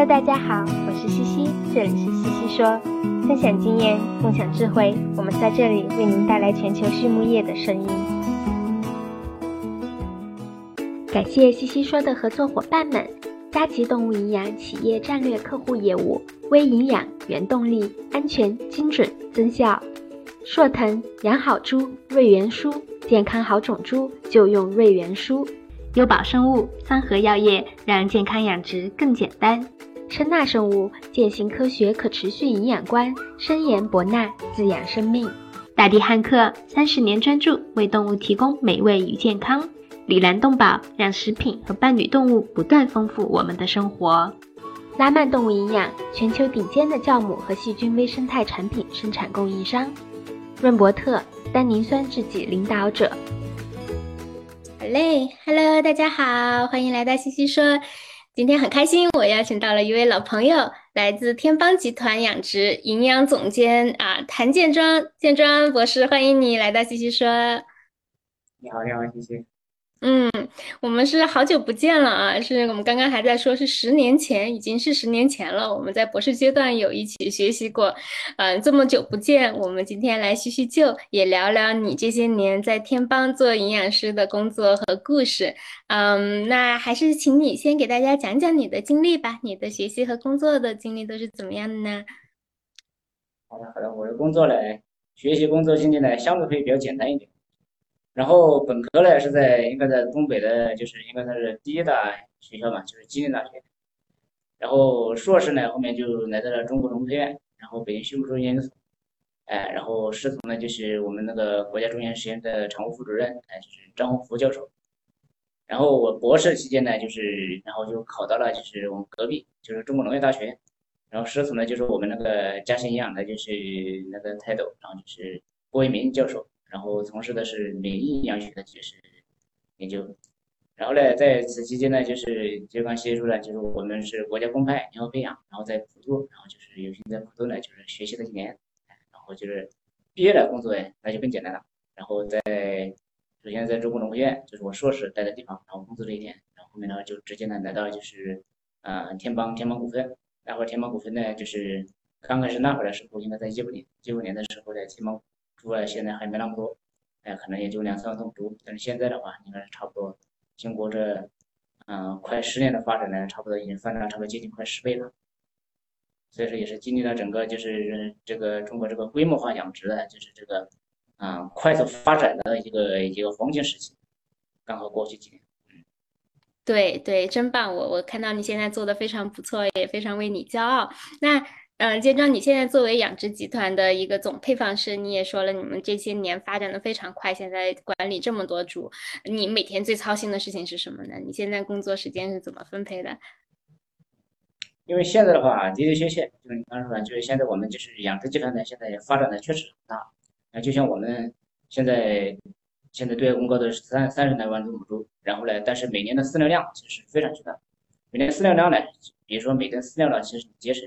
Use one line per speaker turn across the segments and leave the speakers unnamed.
Hello，大家好，我是西西，这里是西西说，分享经验，共享智慧，我们在这里为您带来全球畜牧业的声音。感谢西西说的合作伙伴们：佳吉动物营养企业战略客户业务、微营养、原动力、安全、精准、增效；硕腾养好猪，瑞元舒，健康好种猪就用瑞元舒。优宝生物、三和药业，让健康养殖更简单。深纳生物，践行科学可持续营养观，深研博纳，滋养生命。大地汉克，三十年专注为动物提供美味与健康。里兰动宝，让食品和伴侣动物不断丰富我们的生活。拉曼动物营养，全球顶尖的酵母和细菌微生态产品生产供应商。润伯特，单宁酸制剂领导者。好嘞，Hello，大家好，欢迎来到西西说。今天很开心，我邀请到了一位老朋友，来自天邦集团养殖营养总监啊，谭建庄，建庄博士，欢迎你来到西西说。
你好，你好，西西。
嗯，我们是好久不见了啊！是我们刚刚还在说，是十年前，已经是十年前了。我们在博士阶段有一起学习过，嗯，这么久不见，我们今天来叙叙旧，也聊聊你这些年在天邦做营养师的工作和故事。嗯，那还是请你先给大家讲讲你的经历吧，你的学习和工作的经历都是怎么样的呢？
好的，好的，我的工作呢，学习工作经历呢，相对会比较简单一点。然后本科呢是在应该在东北的，就是应该算是第一大学校嘛，就是吉林大学。然后硕士呢后面就来到了中国农科院，然后北京畜牧兽研究所，哎，然后师从呢就是我们那个国家中研实验的常务副主任，哎，就是张宏福教授。然后我博士期间呢，就是然后就考到了就是我们隔壁，就是中国农业大学。然后师从呢就是我们那个嘉兴营养的就是那个泰斗，然后就是郭一鸣教授。然后从事的是免疫营养学的就是研究，然后呢，在此期间呢，就是就刚接触了，就是我们是国家公派联合培养，然后在普渡，然后就是有幸在普渡呢，就是学习了几年，然后就是毕业了工作哎，那就更简单了。然后在首先在中国农科院，就是我硕士待的地方，然后工作了一年，然后后面呢就直接呢来到就是呃天邦天邦股份，那会儿天邦股份呢就是刚开始那会儿的时候，应该在一五年一五年的时候在天邦。猪啊，现在还没那么多，哎，可能也就两三万头猪。但是现在的话，应该是差不多，经过这，嗯，快十年的发展呢，差不多已经翻了差不多接近快十倍了。所以说，也是经历了整个就是这个中国这个规模化养殖的，就是这个，啊，快速发展的一个一个黄金时期，刚好过去几年。
嗯，对对，真棒！我我看到你现在做的非常不错，也非常为你骄傲。那。嗯，建章，你现在作为养殖集团的一个总配方师，你也说了，你们这些年发展的非常快，现在管理这么多猪，你每天最操心的事情是什么呢？你现在工作时间是怎么分配的？
因为现在的话的的确确，就是你刚说的，就是现在我们就是养殖集团呢，现在发展的确实很大。那就像我们现在现在对外公告的是三三十来万头母猪，然后呢，但是每年的饲料量其实非常巨大，每年饲料量呢，比如说每吨饲料呢其实节省。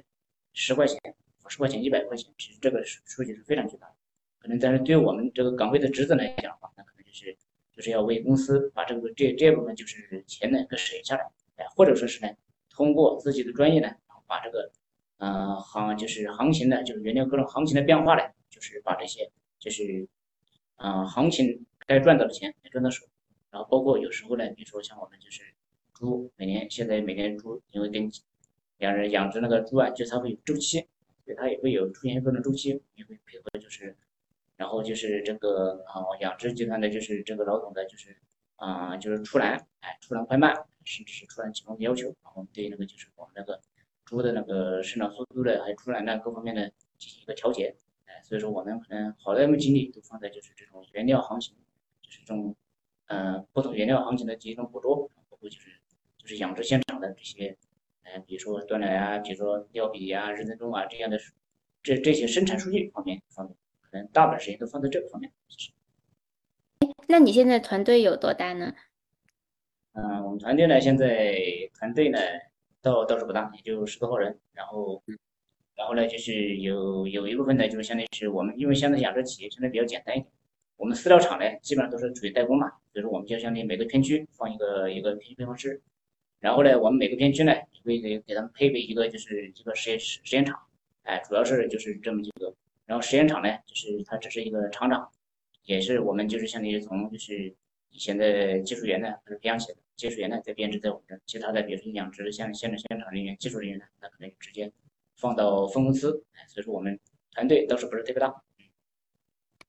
十块钱、五十块钱、一百块钱，其实这个数数据是非常巨大的。可能但是对我们这个岗位的职责来讲的话，那可能就是就是要为公司把这个这这部分就是钱呢给省下来，哎，或者说是呢，通过自己的专业呢，然后把这个呃行就是行情呢，就是原料各种行情的变化呢，就是把这些就是嗯行情该赚到的钱也赚到手。然后包括有时候呢，比如说像我们就是猪，每年现在每年猪因为跟养人养殖那个猪啊，就它会有周期，对它也会有出现各种周期，也会配合就是，然后就是这个啊养殖集团的就是这个老总的就是啊就是出栏，哎出栏快慢，甚至是出栏情况的要求，然后对那个就是我们那个猪的那个生长速度的还有出栏的各方面的进行一个调节，哎所以说我们可能好多精力都放在就是这种原料行情，就是这种嗯不同原料行情的集中捕捉，包括就是就是养殖现场的这些。哎，比如说断奶啊，比如说尿比啊、日增重啊这样的，这这些生产数据方面方面，可能大部分时间都放在这个方面。
那你现在团队有多大呢？
嗯，我们团队呢，现在团队呢倒倒是不大，也就十多号人。然后，然后呢，就是有有一部分呢，就是相当于是我们，因为现在养殖企业相对比较简单一点，我们饲料厂呢基本上都是属于代工嘛，所以说我们就相当于每个片区放一个一个片区配方师。然后呢，我们每个片区呢也会给给他们配备一个就是一个实验实实验场，哎，主要是就是这么几个。然后实验场呢，就是它只是一个厂长，也是我们就是相当于从就是以前的技术员呢开始培养起来的，技术员呢再编制在我们这，其他的比如说养殖像现在现场人员、技术人员呢，那可能直接放到分公司。哎所以说我们团队倒是不是特别大。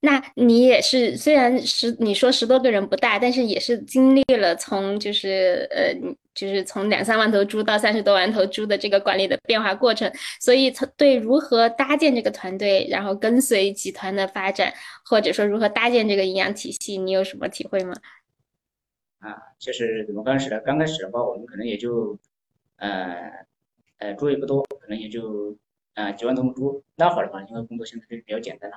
那你也是，虽然十你说十多个人不大，但是也是经历了从就是呃，就是从两三万头猪到三十多万头猪的这个管理的变化过程，所以对如何搭建这个团队，然后跟随集团的发展，或者说如何搭建这个营养体系，你有什么体会吗？
啊，就是怎么刚开始的，刚开始的话，我们可能也就，呃，呃，猪也不多，可能也就。啊，几万头猪，那会儿的话，因为工作现在就比较简单了，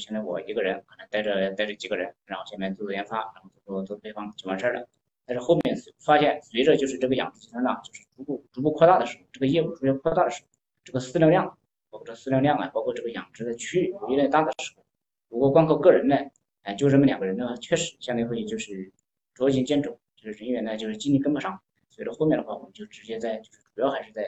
现在我一个人可能带着带着几个人，然后下面做做研发，然后做做做配方就完事儿了。但是后面发现，随着就是这个养殖集团呢，就是逐步逐步扩大的时候，这个业务逐渐扩大的时候，这个饲料量，包括这饲料量啊，包括这个养殖的区域越来越大的时候，如果光靠个人呢，哎，就这么两个人呢，确实相对会就是捉襟见肘，就是人员呢就是精力跟不上。所以说后面的话，我们就直接在就是主要还是在，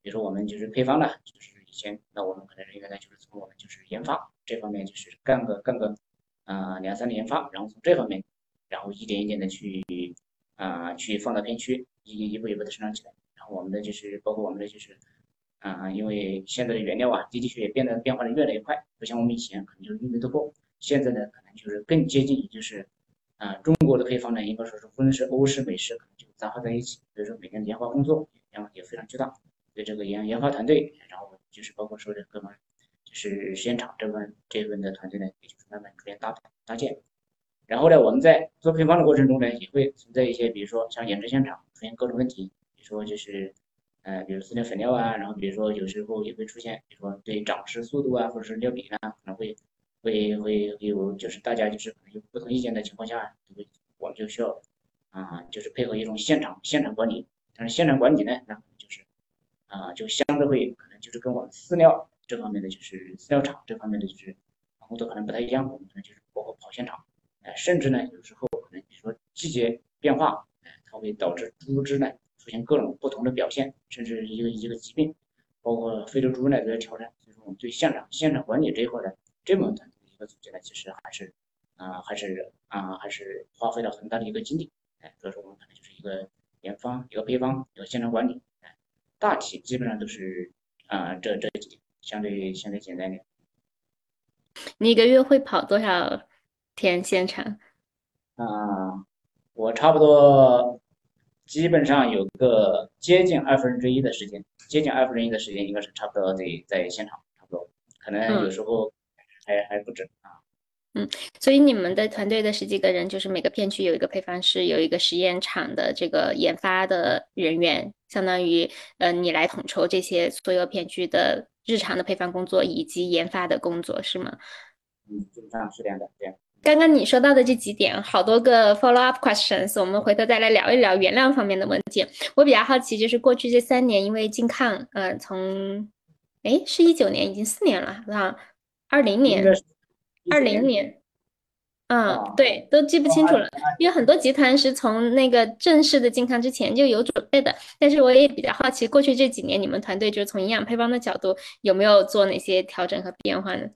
比如说我们就是配方呢，就是。以前，那我们可能人员呢，就是从我们就是研发这方面，就是干个干个，啊两三年研发，然后从这方面，然后一点一点的去，啊去放到片区，一一步一步的生长起来。然后我们的就是包括我们的就是，啊因为现在的原料啊的的确确变得变化的越来越快，不像我们以前可能就是运费突破，现在呢可能就是更接近于就是，啊中国的配方呢应该说是无论是欧式美式可能就杂合在一起，所以说每天的研发工作量也非常巨大，对这个研研发团队，然后。就是包括说的各方，就是实验场这部分这部分的团队呢，也就是慢慢逐渐搭搭建。然后呢，我们在做配方的过程中呢，也会存在一些，比如说像养殖现场出现各种问题，比如说就是，呃，比如饲料粉料啊，然后比如说有时候也会出现，比如说对长势速度啊，或者是料比呢，可能会会会有就是大家就是可能有不同意见的情况下，会我们就需要啊，就是配合一种现场现场管理。但是现场管理呢，那就是啊，就相对会。就是跟我们饲料这方面的，就是饲料厂这方面的，就是工作可能不太一样。我们可能就是包括跑现场，哎，甚至呢，有时候可能比如说季节变化，哎，它会导致猪只呢出现各种不同的表现，甚至一个一个疾病，包括非洲猪呢都要挑战。所以说，我们对现场现场管理这一块的这么一个总结呢，其实还是啊，还是啊，还是花费了很大的一个精力。哎，所以说我们可能就是一个研发、一个配方、一个现场管理，哎，大体基本上都是。啊，这这几相对相对简单点。
你一个月会跑多少天现场？
啊，我差不多基本上有个接近二分之一的时间，接近二分之一的时间应该是差不多得在现场，差不多，可能有时候还还不止啊。
嗯，所以你们的团队的十几个人，就是每个片区有一个配方师，有一个实验场的这个研发的人员，相当于呃，你来统筹这些所有片区的日常的配方工作以及研发的工作，是吗？
嗯，基本上是这样的。对。
刚刚你说到的这几点，好多个 follow up questions，我们回头再来聊一聊原料方面的问题。我比较好奇，就是过去这三年，因为金抗，呃，从哎是一九年，已经四年了，啊，二零年。二零年，嗯，对，都记不清楚了，因为很多集团是从那个正式的健康之前就有准备的。但是我也比较好奇，过去这几年你们团队就是从营养配方的角度有没有做哪些调整和变化呢？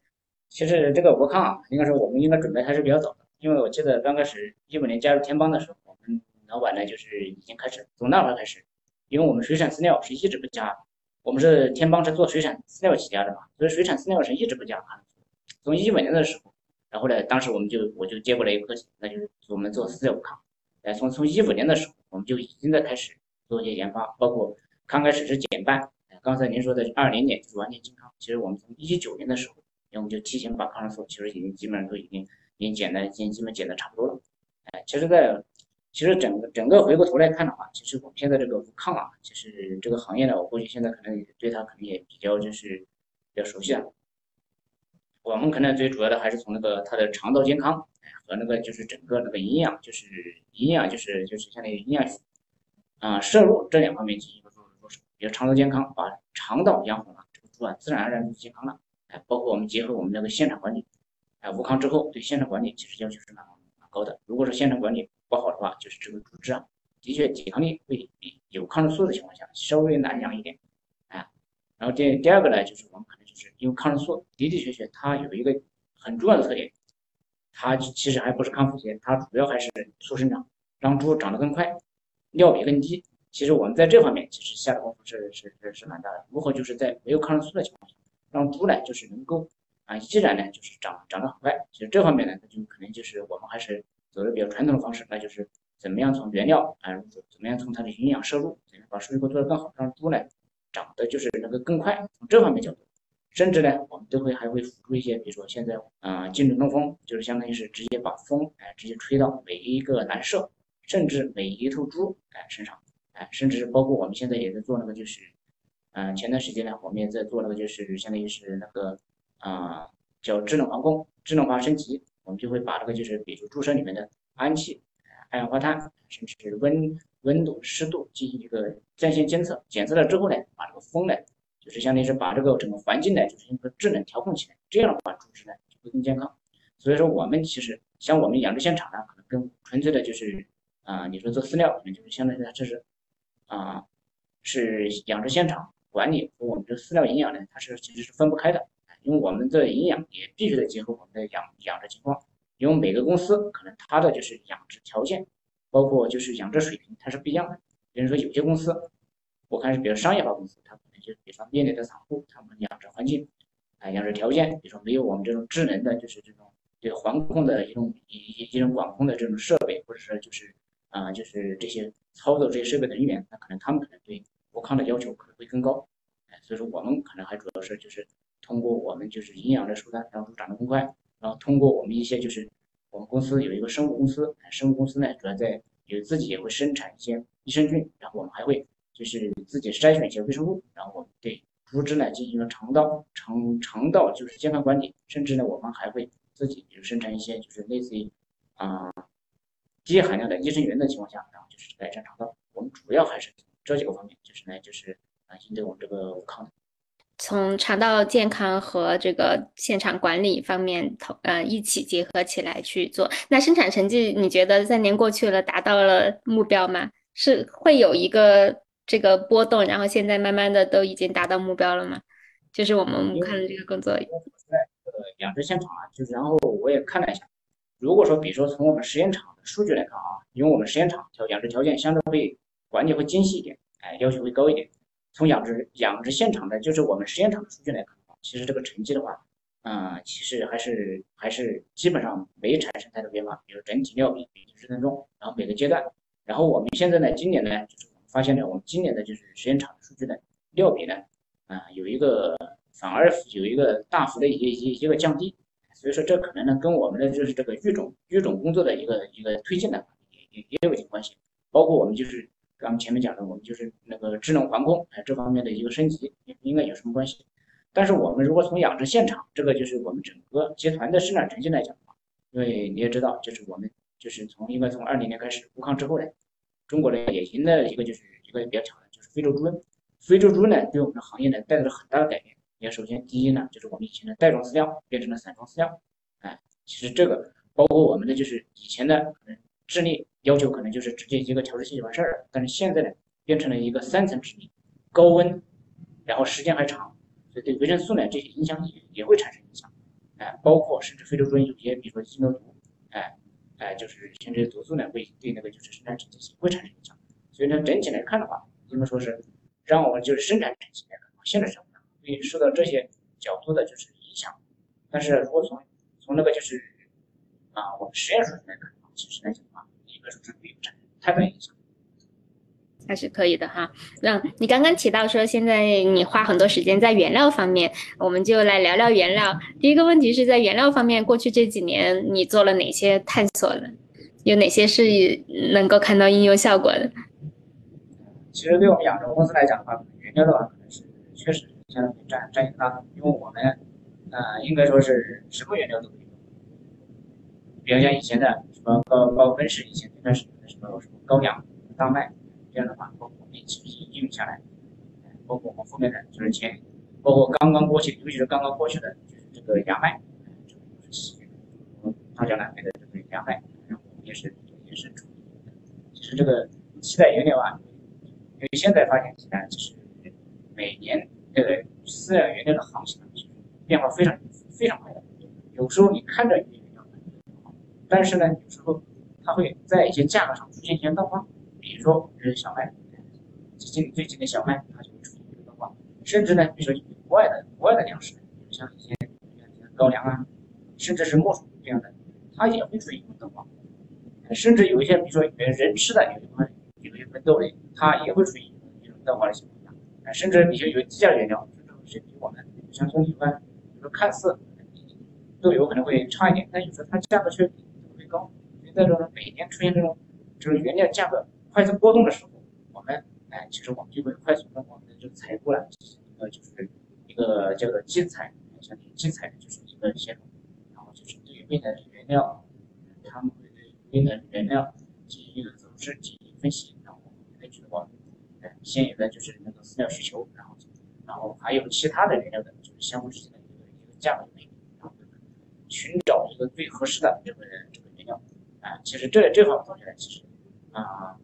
其实这个我看啊，应该说我们应该准备还是比较早的，因为我记得刚开始一五年加入天邦的时候，我们老板呢就是已经开始从那会儿开始，因为我们水产饲料是一直不加，我们是天邦是做水产饲料起家的嘛，所以水产饲料是一直不加。从一五年的时候，然后呢，当时我们就我就接过来一个课，那就是我们做饲料康。哎，从从一五年的时候，我们就已经在开始做一些研发，包括刚开始是减半。刚才您说的二零年就是完全健康，其实我们从一九年的时候，我们就提前把抗生素其实已经基本上都已经已经减的已经基本减的差不多了。哎，其实，在其实整个整个回过头来看的话，其实我们现在这个无抗啊，其实这个行业呢，我估计现在可能也对它可能也比较就是比较熟悉了。我们可能最主要的还是从那个它的肠道健康和那个就是整个那个营养，就是营养就是就是相当于营养啊摄入这两方面进行一个入入手。比如肠道健康，把肠道养好了，这个猪啊自然而然就健康了。哎，包括我们结合我们那个现场管理，哎，无抗之后对现场管理其实要求是蛮蛮高的。如果说现场管理不好的话，就是这个猪只啊的确抵抗力会比有抗生素的情况下稍微难养一点，然后第第二个呢，就是我们可能就是因为抗生素的的确确它有一个很重要的特点，它其实还不是抗腹泻，它主要还是促生长，让猪长得更快，尿比更低。其实我们在这方面其实下的功夫是是是是蛮大的。如何就是在没有抗生素的情况下，让猪呢就是能够啊依然呢就是长长得很快。其实这方面呢，它就可能就是我们还是走的比较传统的方式，那就是怎么样从原料啊，怎么样从它的营养摄入，怎样把数据库做得更好，让猪呢长得就是能够更快。从这方面角度，甚至呢我们都会还会辅助一些，比如说现在啊精准通风，就是相当于是直接把风哎直接吹到每一个栏舍，甚至每一头猪哎身上。哎，甚至包括我们现在也在做那个，就是，嗯，前段时间呢，我们也在做那个，就是相当于是那个，啊，叫智能防控、智能化升级，我们就会把这个就是，比如猪舍里面的氨气、二氧化碳，甚至温温度、湿度进行一个在线监测，检测了之后呢，把这个风呢，就是相当于是把这个整个环境呢，就是一个智能调控起来，这样的话，猪只呢就会更健康。所以说，我们其实像我们养殖现场呢，可能跟纯粹的就是，啊，你说做饲料，可能就是相当于它这是。啊，是养殖现场管理和我们的饲料营养呢，它是其实是分不开的，因为我们的营养也必须得结合我们的养养殖情况，因为每个公司可能它的就是养殖条件，包括就是养殖水平它是不一样的。比如说有些公司，我看是比较商业化公司，它可能就比如说面对的散户，他们养殖环境啊，养殖条件，比如说没有我们这种智能的，就是这种对环控的一种一一种管控的这种设备，或者说就是啊，就是这些。操作这些设备的人员，那可能他们可能对无抗的要求可能会更高，哎，所以说我们可能还主要是就是通过我们就是营养的手段让猪长得更快，然后通过我们一些就是我们公司有一个生物公司，生物公司呢主要在有自己也会生产一些益生菌，然后我们还会就是自己筛选一些微生物，然后我们对猪只呢进行了肠道肠肠道就是健康管理，甚至呢我们还会自己比如生产一些就是类似于啊。低含量的益生元的情况下，然后就是改善肠道。我们主要还是这几个方面，就是呢，就是啊，应对我们这个抗。
从肠道健康和这个现场管理方面，同呃一起结合起来去做。那生产成绩，你觉得三年过去了，达到了目标吗？是会有一个这个波动，然后现在慢慢的都已经达到目标了吗？就是我们看的这个工作。在
呃养殖现场啊，就是然后我也看了一下。如果说，比如说从我们实验场的数据来看啊，因为我们实验场条养殖条件相对会管理会精细一点，哎，要求会高一点。从养殖养殖现场的，就是我们实验场的数据来看的话，其实这个成绩的话，嗯，其实还是还是基本上没产生太多变化。比如整体尿比平均分钟，然后每个阶段，然后我们现在呢，今年呢，就是我们发现呢，我们今年的就是实验场的数据呢，尿比呢，啊，有一个反而有一个大幅的一一一个降低。所以说，这可能呢，跟我们的就是这个育种育种工作的一个一个推进呢，也也也有一定关系。包括我们就是刚刚前面讲的，我们就是那个智能环控哎这方面的一个升级，应该有什么关系？但是我们如果从养殖现场这个就是我们整个集团的生产成绩来讲的话，因为你也知道，就是我们就是从应该从二零年开始无抗之后呢，中国呢也迎来了一个就是一个比较巧的，就是非洲猪瘟。非洲猪呢，对我们的行业呢带来了很大的改变。也首先，第一呢，就是我们以前的袋装饲料变成了散装饲料，哎，其实这个包括我们的就是以前的可能智力要求可能就是直接一个调制器就完事儿了，但是现在呢，变成了一个三层智力，高温，然后时间还长，所以对维生素呢这些影响也也会产生影响，哎，包括甚至非洲猪瘟有些，比如说鸡疸毒，哎，哎，就是像这些毒素呢会对那个就是生产成绩会产生影响，所以呢整体来看的话，应该说是让我们就是生产成绩呢可能现在上。会受到这些角度的就是影响，但是如果从从那个就是啊我们实验数据来看，其实来讲的话，应该说是没有产生太大影响，
还是可以的哈。那你刚刚提到说现在你花很多时间在原料方面，我们就来聊聊原料。第一个问题是在原料方面，过去这几年你做了哪些探索呢？有哪些是能够看到应用效果的？
其实对我们养殖公司来讲的话，原料的话可能是确实。占占一大，因为我们，呃，应该说是什么原料都可以用，比如像以前的什么高高分式，以前那段时间的什么什么高粱、大麦，这样的话，包括我们其实应用下来，包括我们后面的就是前，包括刚刚过去，尤其是刚刚过去的，就是这个芽麦，这个是西，大江南北的这个芽麦，然后也是也是主，其实这个替代原料啊，因为现在发现起来，就是每年这个饲料原料的行情变化非常非常快的。有时候你看着你，但是呢，有时候它会在一些价格上出现一些变化。比如说，是小麦，近最近的小麦它就会出现一个变化，甚至呢，比如说国外的国外的粮食，比如像一些高粱啊，甚至是木薯这样的，它也会出现一个变化。甚至有一些，比如说人吃的有一块有一些豆类，它也会出现一种变化的情况下，甚至比如有低价原料，就是比我们像棕油啊，比如说看似豆油可能会差一点，但有时候它价格却比在这种每年出现这种就是原料价格快速波动的时候，我们哎，其实我们就会快速的我们的这个采购呢，一个就是一个叫做基采，像基采就是一个系统，然后就是对于未来的原料，他们会。对的原料进行一个走势进行分析，然后根据我们哎现有的就是那个饲料需求，然后然后还有其他的原料的就是相互之间的一个一个价格对比，然后寻找一个最合适的这个啊，其实这这方面东西呢，其实啊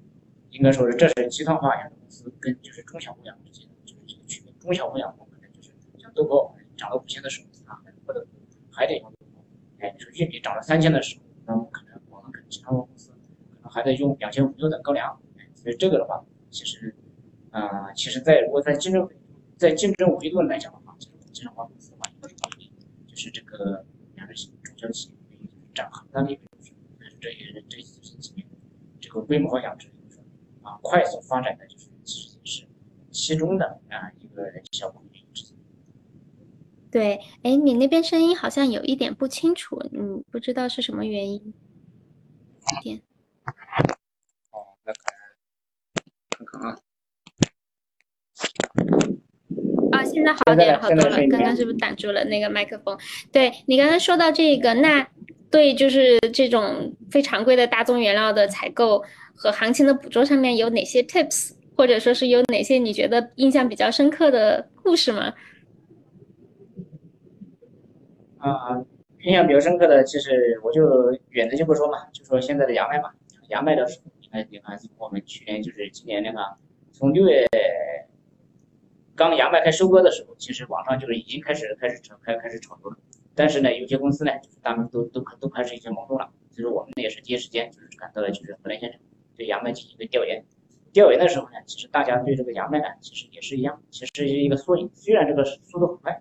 应该说是这是集团化养殖公司跟就是中小牧养之间的就是这个区别，中小牧养可能就是像豆粕涨了五千的时候啊，或者还得用哎，就是玉米涨了三千的时候，那么可能我们。其他公司可能还在用两千五六的高粱，哎所以这个的话，其实啊，其实，在如果在竞争在竞争维度来讲的话，其实集团化公司的话，就是这个养殖中小企业占很大的比重。这也这这几年这个规模化养殖啊，快速发展的就是其实是其中的啊一个小部分之一。
对，哎，你那边声音好像有一点不清楚，嗯，不知道是什么原因。点。
哦，那看看啊。
啊，现在好点好多了。刚刚是不是挡住了那个麦克风？对你刚刚说到这个，那对就是这种非常规的大宗原料的采购和行情的捕捉上面有哪些 tips，或者说是有哪些你觉得印象比较深刻的故事吗？
啊。印象比较深刻的，其实我就远的就不说嘛，就说现在的牙麦嘛，牙麦的时候，你看，你看，我们去年就是今年那个，从六月刚杨麦开收割的时候，其实网上就是已经开始开始炒开开始炒作了。但是呢，有些公司呢，就是他们都都都开始一些萌动了。所以说我们也是第一时间就是看到了，就是河南县城对杨麦进行一个调研。调研的时候呢，其实大家对这个杨麦呢，其实也是一样，其实是一个缩影。虽然这个速度很快。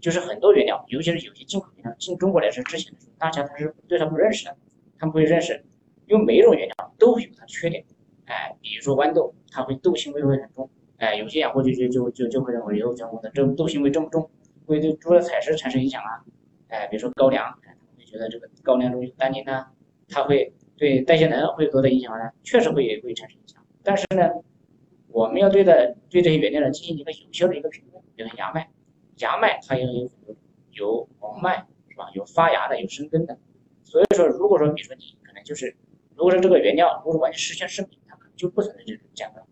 就是很多原料，尤其是有些进口原料进中国来是之前的时候，大家他是对它不认识的，他们会认识，因为每一种原料都有它的缺点，哎，比如说豌豆，它会豆腥味会很重，哎，有些养护就就就就就会认为以后讲我的这豆腥味重不重，会对猪的采食产生影响啊，哎，比如说高粱，他们会觉得这个高粱中有单宁呢，它会对代谢能会有多大影响呢？确实会会产生影响，但是呢，我们要对的对这些原料呢进行一个有效的一个评估，比如芽麦。芽麦它也有有黄麦是吧？有发芽的，有生根的。所以说，如果说比如说你可能就是，如果说这个原料如果完全实现生品，它可能就不存在这种价格。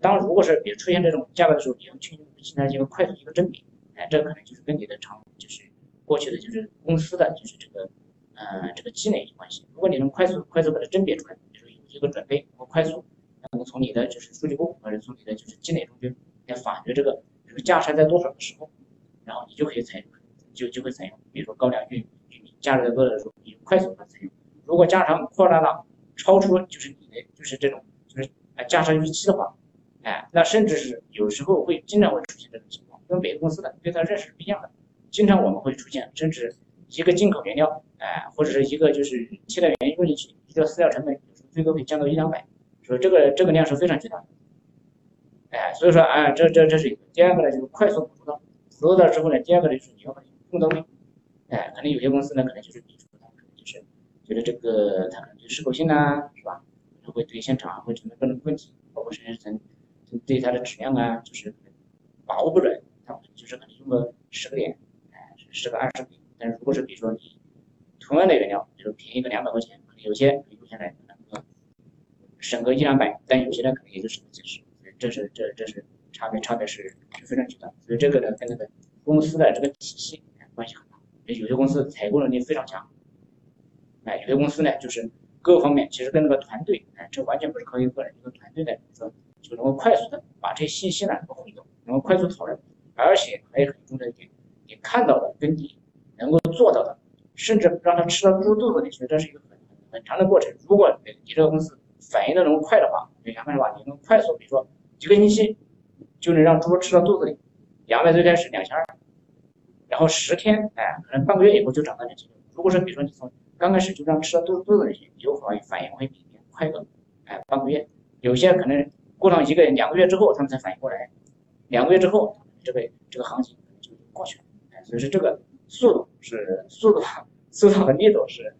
当如果是比如出现这种价格的时候，你要去进行一个快速一个甄别，哎，这可能就是跟你的长就是过去的就是公司的就是这个呃这个积累有关系。如果你能快速快速把它甄别出来，就是有这个准备，能够快速能够从你的就是数据库或者从你的就是积累中去来发掘这个这个价差在多少的时候。然后你就可以采用，就就会采用，比如说高粱、玉玉米价值多的时候，你快速的采用。如果价差扩大到超出就是你的就是这种就是啊价差预期的话，哎，那甚至是有时候会经常会出现这种情况，跟每个公司的对它认识是不一样的。经常我们会出现，甚至一个进口原料，哎，或者是一个就是替代原用进去，一个饲料成本有时候最多可以降到一两百，所以这个这个量是非常巨大的。哎，所以说啊，这这这是一个。第二个呢，就是快速捕捉到。捕捉到之后呢，第二个呢就是你要用到位，哎，可能有些公司呢可能就是比如说他可能就是觉得这个它可能就适口性啊，是吧？可能会对现场会存在各种问题，包括甚至层对它的质量啊，就是把握不准，它就是可能用个十个点，哎，十个二十个点。但是如果是比如说你同样的原料，比如便宜个两百块钱，可能有些可以留下来能省个一两百，但有些呢可能也就省个几十，这是这这是。差别差别是是非常巨大，所以这个呢跟那个公司的这个体系关系很大。有些公司采购能力非常强，哎，有些公司呢就是各方面其实跟那个团队，哎，这完全不是靠一个人一个团队呢，说就能够快速的把这些信息呢能够汇总，能够快速讨论，而且还有很重要一点，你看到的跟你能够做到的，甚至让他吃到猪肚子里去，这是一个很很长的过程。如果你这个公司反应的能快的话，杨梅的话，你能快速，比如说几个星期就能让猪吃到肚子里，杨梅最开始两千二，然后十天，哎，可能半个月以后就涨到两千六。如果说比如说你从刚开始就让吃到肚肚子里去，有可能反应会比别人快个，哎，半个月。有些可能过上一个两个月之后，他们才反应过来，两个月之后，这个这个行情就过去了。哎，所以说这个速度是速度，速度和力度是。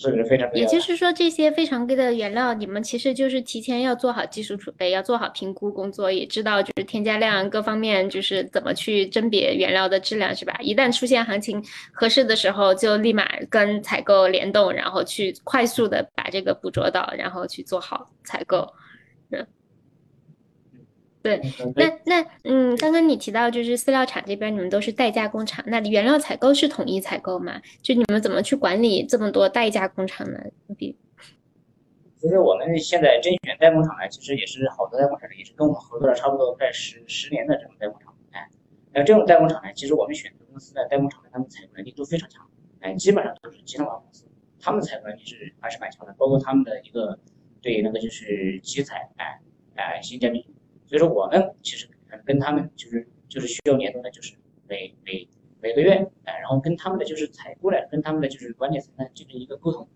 这是非常，
也就是说，这些非常贵的原料，你们其实就是提前要做好技术储备，要做好评估工作，也知道就是添加量各方面，就是怎么去甄别原料的质量，是吧？一旦出现行情合适的时候，就立马跟采购联动，然后去快速的把这个捕捉到，然后去做好采购。对，那那嗯，刚刚你提到就是饲料厂这边你们都是代加工厂，那原料采购是统一采购吗？就你们怎么去管理这么多代加工厂呢？比，
其实我们现在甄选代工厂呢，其实也是好多代工厂也是跟我们合作了差不多快十十年的这种代工厂，哎，那这种代工厂呢，其实我们选择公司的代工厂呢，他们采购能力都非常强，哎，基本上都是集团化公司，他们采购能力是还是蛮强的，包括他们的一个对那个就是集采，哎哎性价比。所以说我们其实跟他们就是就是需要联动的，就是每每每个月，哎，然后跟他们的就是采购呢，跟他们的就是管理层呢进行一个沟通，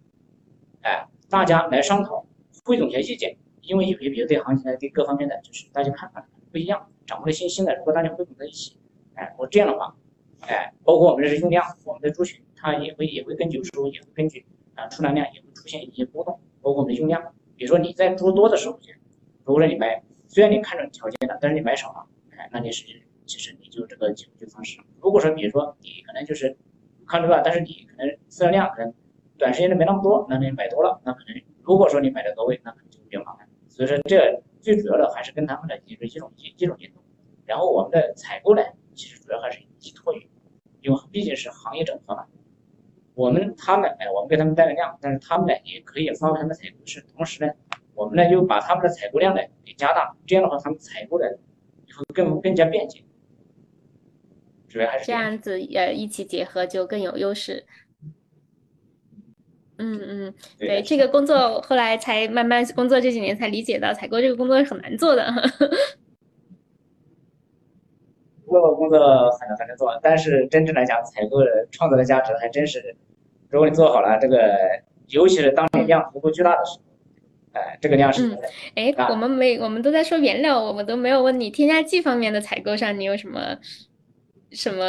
哎，大家来商讨，汇总一下意见，因为有些比如对行情的对各方面的就是大家看法不一样，掌握的信息呢，如果大家汇总在一起，哎，我这样的话，哎，包括我们的用量，我们的猪群它也会也会根据有时候也会根据啊出栏量也会出现一些波动，包括我们的用量，比如说你在猪多的时候，如果说你买。虽然你看中条件了，但是你买少了，哎，那你实际其实你就这个就就丧失了。如果说比如说你可能就是看中了，但是你可能饲料量可能短时间内没那么多，那你买多了，那可能如果说你买的到位，那可能就比较麻烦。所以说这最主要的还是跟他们的就是一种一一种联动。然后我们的采购呢，其实主要还是依托于，因为毕竟是行业整合嘛。我们他们哎，我们给他们带了量，但是他们呢也可以发挥他们的采购是，同时呢。我们呢就把他们的采购量呢给加大，这样的话他们采购的会更更加便捷。主要还是
这样子，呃，一起结合就更有优势。嗯嗯，对，这个工作后来才慢慢工作这几年才理解到，采购这个工作是很难做的。
这个工作很难很难做，但是真正来讲，采购的创造的价值还真是，如果你做好了这个，尤其是当你量足够巨大的时候。哎，这个量是。
哎，我们没，我们都在说原料，我们都没有问你添加剂方面的采购上，你有什么什么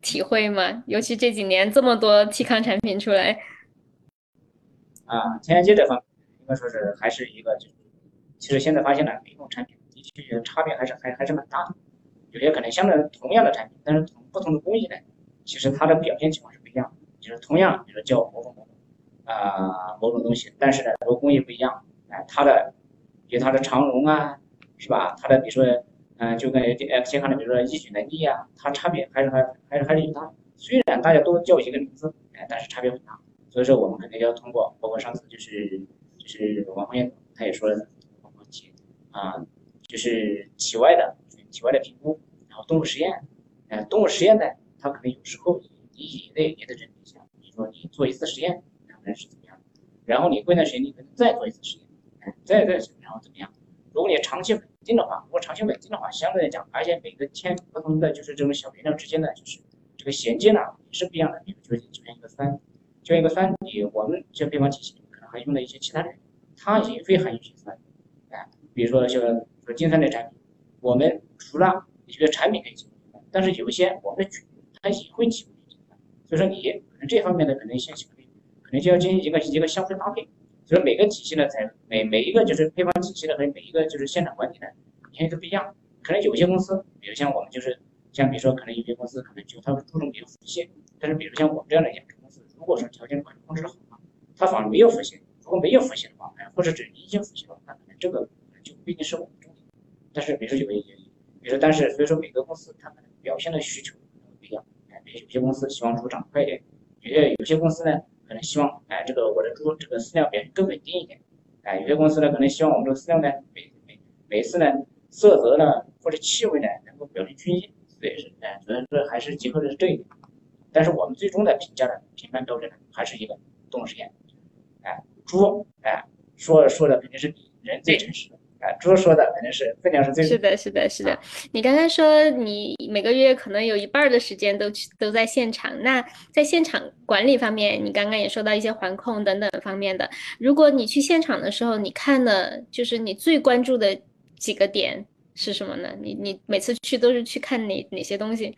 体会吗？尤其这几年这么多替康产品出来。
啊，添加剂这方面应该说是还是一个，就是其实现在发现了每种产品的确差别还是还还是蛮大的，有些可能相对同样的产品，但是从不同的工艺呢，其实它的表现情况是不一样的。就是同样，比如说叫某种某种啊某种东西，但是呢，如果工艺不一样。哎，它的，比如它的长绒啊，是吧？它的比如说，嗯，就跟呃健康的，比如说抑菌能力啊，它差别还是还还是还是有大。虽然大家都叫一个名字，哎，但是差别很大。所以说我们肯定要通过，包括上次就是就是王红艳他也说了，包括体啊，就是体外的体外的评估，然后动物实验，哎，动物实验呢，它可能有时候你也得也得认一下，比如说你做一次实验，可能是怎么样，然后你过一段时间你可能再做一次实验。再再然后怎么样？如果你长期稳定的话，如果长期稳定的话，相对来讲，而且每个天不同的就是这种小原料之间的就是这个衔接呢也是不一样的。比如就是就像一个酸，就像一个酸，你我们这配方体系可能还用了一些其他的，它也会含有些酸。哎，比如说像说金酸类产品，我们除了一些产品可以提供，但是有一些我们的菌它也会提供金酸。所以说你可能这方面的可能性可能可能就要进行一个一个相互搭配。所以每个体系呢，才每每一个就是配方体系的和每一个就是现场管理的，肯定都不一样。可能有些公司，比如像我们就是像比如说可能有些公司可能就它会注重比如腹泻，但是比如像我们这样的养殖公司，如果说条件管控制的好嘛，它反而没有腹泻。如果没有腹泻的话，哎，或者只阴性腹泻的话，那可能这个就不一定是我们重点。但是比如说有些，比如说但是所以说每个公司它可能表现的需求不一样。哎，比如有些公司希望猪长快一点，有些有些公司呢。可能希望，哎，这个我的猪这个饲料表现更稳定一点，哎，有些公司呢可能希望我们这个饲料呢每每每次呢色泽呢或者气味呢能够表现均一，对是哎，主要是还是结合的是这一点。但是我们最终的评价的评判标准呢，还是一个动物实验。哎，猪哎说说的肯定是比人最诚实的。啊，猪说的肯定是分量是最
是的，是的，是的。你刚刚说你每个月可能有一半的时间都去都在现场，那在现场管理方面，你刚刚也说到一些环控等等方面的。如果你去现场的时候，你看的就是你最关注的几个点是什么呢？你你每次去都是去看哪哪些东西？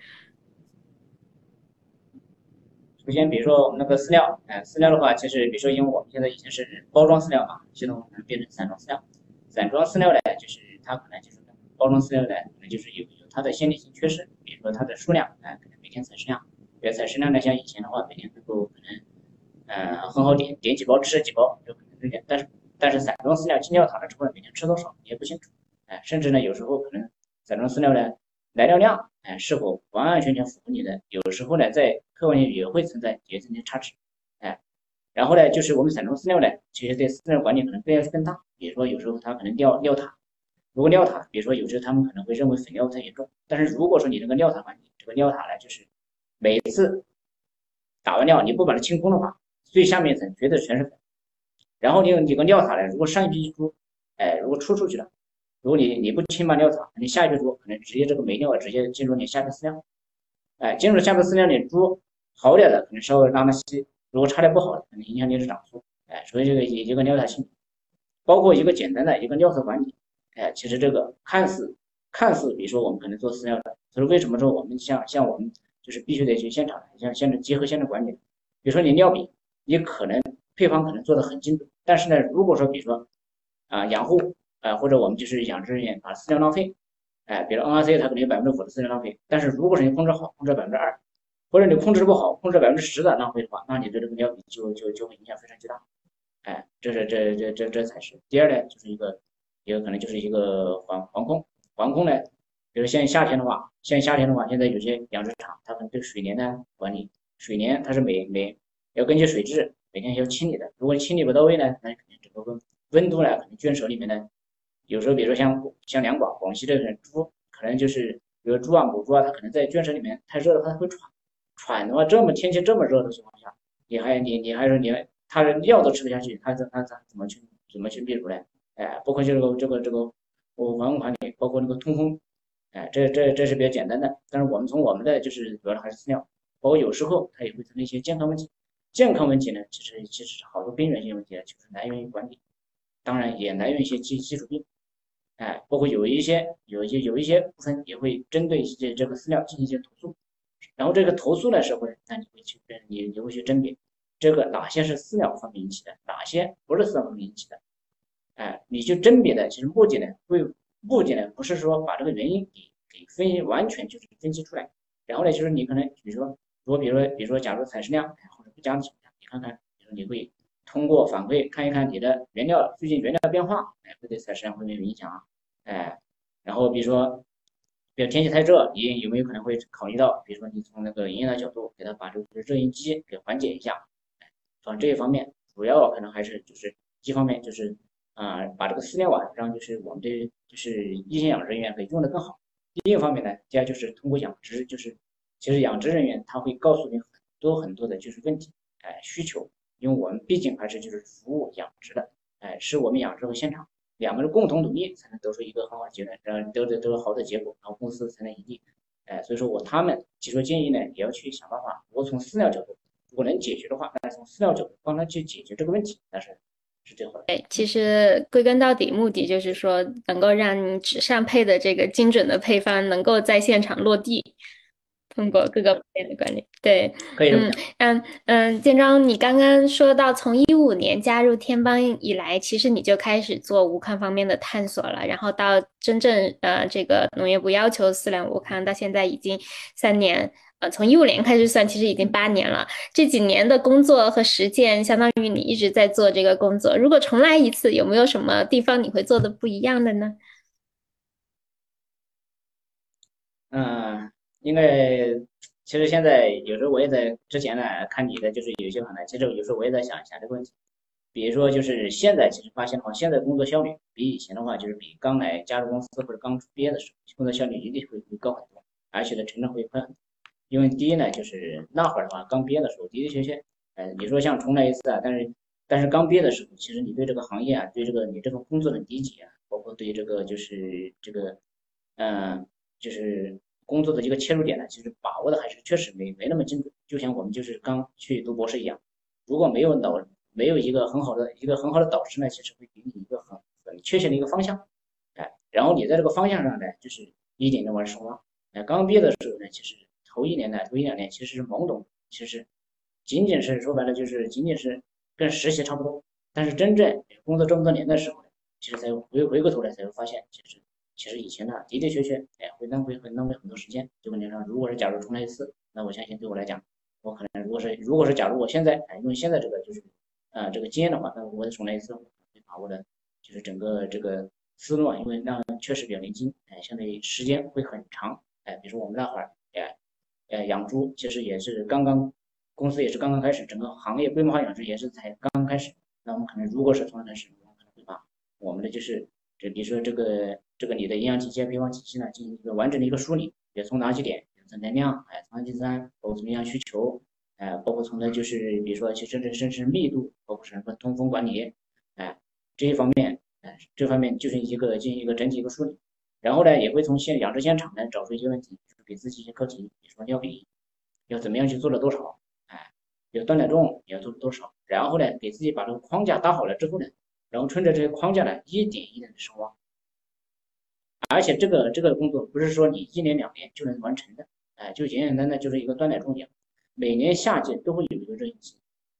首先，比如说我们那个饲料，哎，饲料的话，其实比如说，因为我们现在已经是包装饲料嘛，现在我们变成散装饲料。散装饲料呢，就是它可能就是包装饲料呢，可能就是有有它的先天性缺失，比如说它的数量，啊，可能每天采食量，比如采食量呢，像以前的话，每天能够可能，呃，很好点点几包吃几包，有可能这点，但是但是散装饲料进料塔了之后，每天吃多少你也不清楚，哎，甚至呢，有时候可能散装饲料呢来料量，哎，是否完完全全符合你的，有时候呢，在客观上也会存在也存的差池，然后呢，就是我们散装饲料呢，其实对饲料管理可能更要求更大。比如说，有时候它可能尿尿塔，如果尿塔，比如说有时候他们可能会认为粉尿太严重，但是如果说你这个尿塔管理，这个尿塔呢，就是每次打完尿你不把它清空的话，最下面层绝对全是粉。然后你你个尿塔呢，如果上一批猪，哎，如果出出去了，如果你你不清把尿塔，你下一批猪可能直接这个没尿直接进入你下面饲料，哎，进入下面饲料你猪好点的可能稍微拉拉稀，如果差点不好，可能影响你的长速，哎，所以这个也一个尿塔清。包括一个简单的一个尿素管理，哎，其实这个看似看似，比如说我们可能做饲料的，所以为什么说我们像像我们就是必须得去现场，像现场结合现场管理，比如说你尿比，你可能配方可能做的很精准，但是呢，如果说比如说啊养护啊或者我们就是养殖人员把饲料浪费，哎，比如 NRC 它可能有百分之五的饲料浪费，但是如果是你控制好，控制百分之二，或者你控制不好，控制百分之十的浪费的话，那你对这个尿比就就就会影响非常巨大。哎，这是这这这这才是第二呢，就是一个一个可能就是一个环环控环控呢，比如像夏天的话，像夏天的话，现在有些养殖场它可能对水帘呢管理，水帘它是每每要根据水质每天要清理的，如果你清理不到位呢，那肯定整个温温度呢，可能圈舍里面呢，有时候比如说像像两广广西这边猪，可能就是比如猪啊母猪啊，它可能在圈舍里面太热的话它会喘，喘的话这么天气这么热的情况下，你还你你还说你。他的尿都吃不下去，他他他怎么去怎么去泌乳呢？哎，包括这个这个这个我环控管理，包括那个通风，哎，这这这是比较简单的。但是我们从我们的就是主要的还是饲料，包括有时候它也会存在一些健康问题。健康问题呢，其实其实是好多边缘性问题，就是来源于管理，当然也来源于一些基基础病，哎，包括有一些有一些有一些部分也会针对一些这个饲料进行一些投诉，然后这个投诉的时候呢，那你会去你你会去甄别。这个哪些是饲料方面引起的，哪些不是饲料方面引起的？哎，你就甄别的，其实目的呢，为目的呢，不是说把这个原因给给分析完全就是分析出来，然后呢，就是你可能比如说，如果比如说比如说，假如采食量或者不降的情况下，你看看，比如说你会通过反馈看一看你的原料最近原料的变化，哎，会对采食量会没有影响啊？哎，然后比如说，比如天气太热，你有没有可能会考虑到，比如说你从那个营业的角度给它把这个热应激给缓解一下？从这一方面，主要可能还是就是一方面就是啊，把这个饲料啊，让就是我们的就是一线养殖人员可以用的更好。另一方面呢，第二就是通过养殖，就是其实养殖人员他会告诉你很多很多的就是问题，哎，需求，因为我们毕竟还是就是服务养殖的，哎，是我们养殖和现场两个人共同努力才能得出一个很好的结论，然后得得得好的结果，然后公司才能盈利。哎，所以说我他们提出建议呢，也要去想办法。如果从饲料角度。如果能解决的话，那从饲料角度帮他去解决这个问题，那是是最好的。
对，其实归根到底，目的就是说，能够让你纸上配的这个精准的配方，能够在现场落地。通过各个方面的管理，对，
可以。
嗯嗯嗯，建章，你刚刚说到从一五年加入天邦以来，其实你就开始做无抗方面的探索了，然后到真正呃这个农业部要求饲料无抗，到现在已经三年。呃，从一五年开始算，其实已经八年了。这几年的工作和实践，相当于你一直在做这个工作。如果重来一次，有没有什么地方你会做的不一样的呢？
嗯，应该 其实现在有时候我也在之前呢看你的，就是有些可能，其实有时候我也在想一下这个问题。比如说就是现在其实发现的话，现在工作效率比以前的话，就是比刚来加入公司或者刚毕业的时候，工作效率一定会会高很多，而且呢成长会快很多。因为第一呢，就是那会儿的话，刚毕业的时候的的确确，呃，你说像重来一次啊，但是但是刚毕业的时候，其实你对这个行业啊，对这个你这个工作的理解啊，包括对这个就是这个，嗯，就是工作的一个切入点呢，其实把握的还是确实没没那么精准。就像我们就是刚去读博士一样，如果没有导没有一个很好的一个很好的导师呢，其实会给你一个很很确切的一个方向，哎，然后你在这个方向上呢，就是一点点往上挖。哎，刚毕业的时候呢，其实头一年呢，头一两年其实是懵懂，其实仅仅是说白了就是仅仅是跟实习差不多。但是真正工作这么多年的时候呢，其实才回回过头来才会发现，其实其实以前呢的的确确，哎，会浪费会浪费很多时间。就问题上，如果是假如重来一次，那我相信对我来讲，我可能如果是如果是假如我现在哎用现在这个就是啊这个经验的话，那我重来一次，会把握的就是整个这个思路啊，因为那确实比较年轻，哎，相对于时间会很长，哎，比如说我们那会儿，哎，呃养猪其实也是刚刚公司也是刚刚开始，整个行业规模化养殖也是才刚刚开始，那我们可能如果是从头开始，我们可能会把我们的就是这比如说这个这个你的营养体系、配方体系呢进行一个完整的一个梳理，也从哪几点。能量，哎，氨基酸，包括从营养需求，哎，包括从的就是，比如说，其实这甚至密度，包括什么通风管理，哎，这一方面，哎，这方面就是一个进行一个整体一个梳理。然后呢，也会从现养殖现场呢找出一些问题，就是给自己一些课题，比如说尿比要怎么样去做了多少，哎，要断奶重也要做了多少。然后呢，给自己把这个框架搭好了之后呢，然后顺着这些框架呢，一点一点的深挖。而且这个这个工作不是说你一年两年就能完成的。哎，就简简单单就是一个断奶重点，每年夏季都会有一个热应期，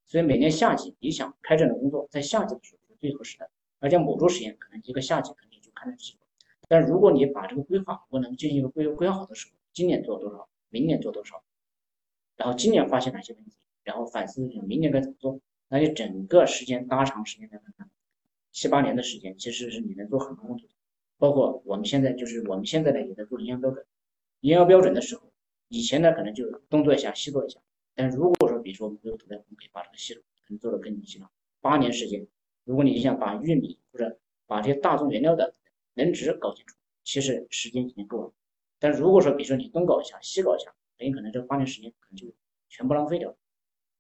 所以每年夏季你想开展的工作，在夏季的时候是最合适的。而且母猪实验可能一个夏季肯定就开展机会，但如果你把这个规划我能进行一个规规划好的时候，今年做多少，明年做多少，然后今年发现哪些问题，然后反思明年该怎么做，那你整个时间拉长时间来看，七八年的时间其实是你能做很多工作的，包括我们现在就是我们现在呢也在做营养标准，营养标准的时候。以前呢，可能就东做一下，西做一下。但如果说，比如说我们这个土我们可以把这个系统可能做得更精细了。八年时间，如果你想把玉米或者把这些大宗原料的能值搞清楚，其实时间已经够了。但如果说，比如说你东搞一下，西搞一下，很有可能这八年时间可能就全部浪费掉了。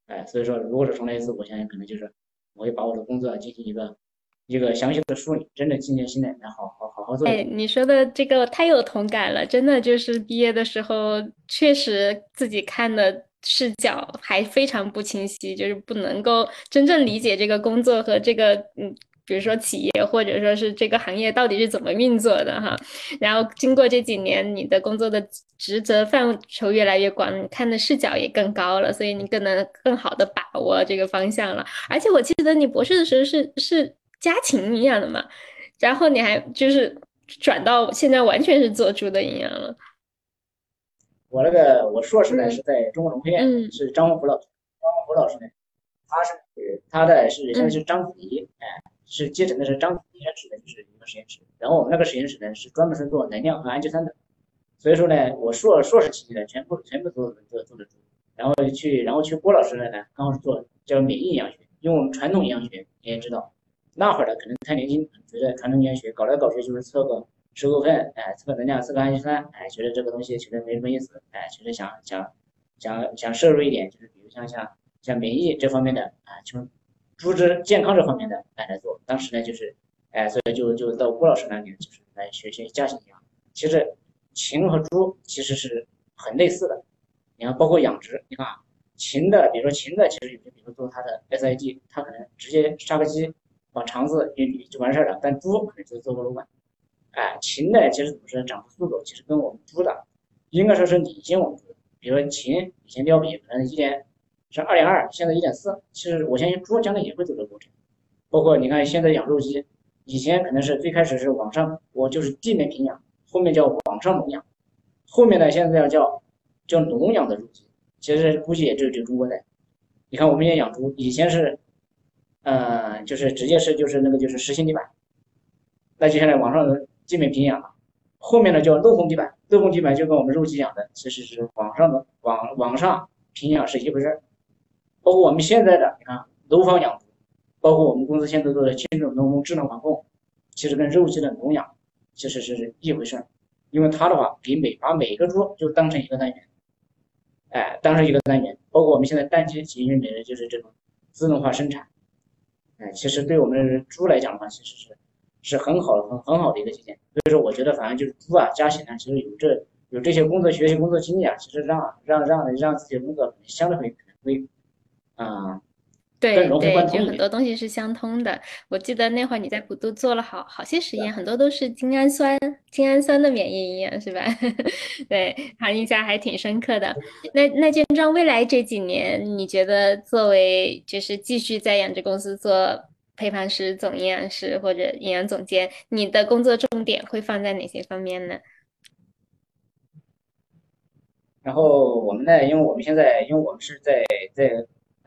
哎，所以说，如果是重来一次，我相信可能就是我会把我的工作进行一个。一个详细的梳理，真的静下心来，来好好好好做。
哎，你说的这个太有同感了，真的就是毕业的时候，确实自己看的视角还非常不清晰，就是不能够真正理解这个工作和这个嗯，比如说企业或者说是这个行业到底是怎么运作的哈。然后经过这几年，你的工作的职责范畴越来越广，看的视角也更高了，所以你更能更好的把握这个方向了。而且我记得你博士的时候是是。家禽营养的嘛，然后你还就是转到现在完全是做猪的营养了。
我那个我硕士呢是在中国农科院，是张文虎老师。张文虎老师呢，他是他的是现在是章子怡，哎，是继承的是章子怡实验室的就是一个实验室。然后我们那个实验室呢是专门是做能量和氨基酸的，所以说呢，我硕硕士期间呢全部全部做做做的猪。然后去然后去郭老师那呢，刚好是做叫免疫营养学，因为我们传统营养学你也知道。那会儿的可能太年轻，觉得传统医学搞来搞去就是测个十个份，哎，测个能量，测个氨基酸，哎，觉得这个东西其实没什么意思，哎，其实想想想想摄入一点，就是比如像像像免疫这方面的啊，就猪只健康这方面的来来做。当时呢就是，哎，所以就就到郭老师那里，就是来学习家禽营养。其实禽和猪其实是很类似的，你看包括养殖，你看禽的，比如说禽的，其实有些比如说做它的 SID，它可能直接杀个鸡。把肠子一捋就完事儿了，但猪可能就做个瘘管。哎，禽呢，其实怎么说，长速度其实跟我们猪的应该说是领先我们猪。比如说禽以前膘比可能一点是二点二，现在一点四，其实我相信猪将来也会走这个过程。包括你看现在养肉鸡，以前可能是最开始是网上，我就是地面平养，后面叫网上笼养，后面呢现在要叫叫笼养的肉鸡，其实估计也只有只有中国在。你看我们也养猪，以前是。嗯，就是直接是就是那个就是实心地板，那接下来往上的地面平养了，后面呢叫镂空地板，镂空地板就跟我们肉鸡养的其实是往上的往往上平养是一回事儿。包括我们现在的你看楼房养猪，包括我们公司现在做的精准农工智能防控，其实跟肉鸡的笼养其实是一回事儿，因为它的话给每把每个猪就当成一个单元，哎，当成一个单元，包括我们现在蛋鸡基因里的就是这种自动化生产，哎，其实对我们猪来讲的话，其实是是很好很很好的一个体现。所以说，我觉得反正就是猪啊，加禽呢，其实有这有这些工作学习工作经历啊，其实让让让让自己的工作相对会会啊。
对对，就很多东西是相通的。我记得那会儿你在普渡做了好好些实验，很多都是精氨酸、精氨酸的免疫营养，是吧？对，好，印象还挺深刻的。那那建章，未来这几年，你觉得作为就是继续在养殖公司做配方师、总营养师或者营养总监，你的工作重点会放在哪些方面呢？
然后我们呢，因为我们现在，因为我们是在在。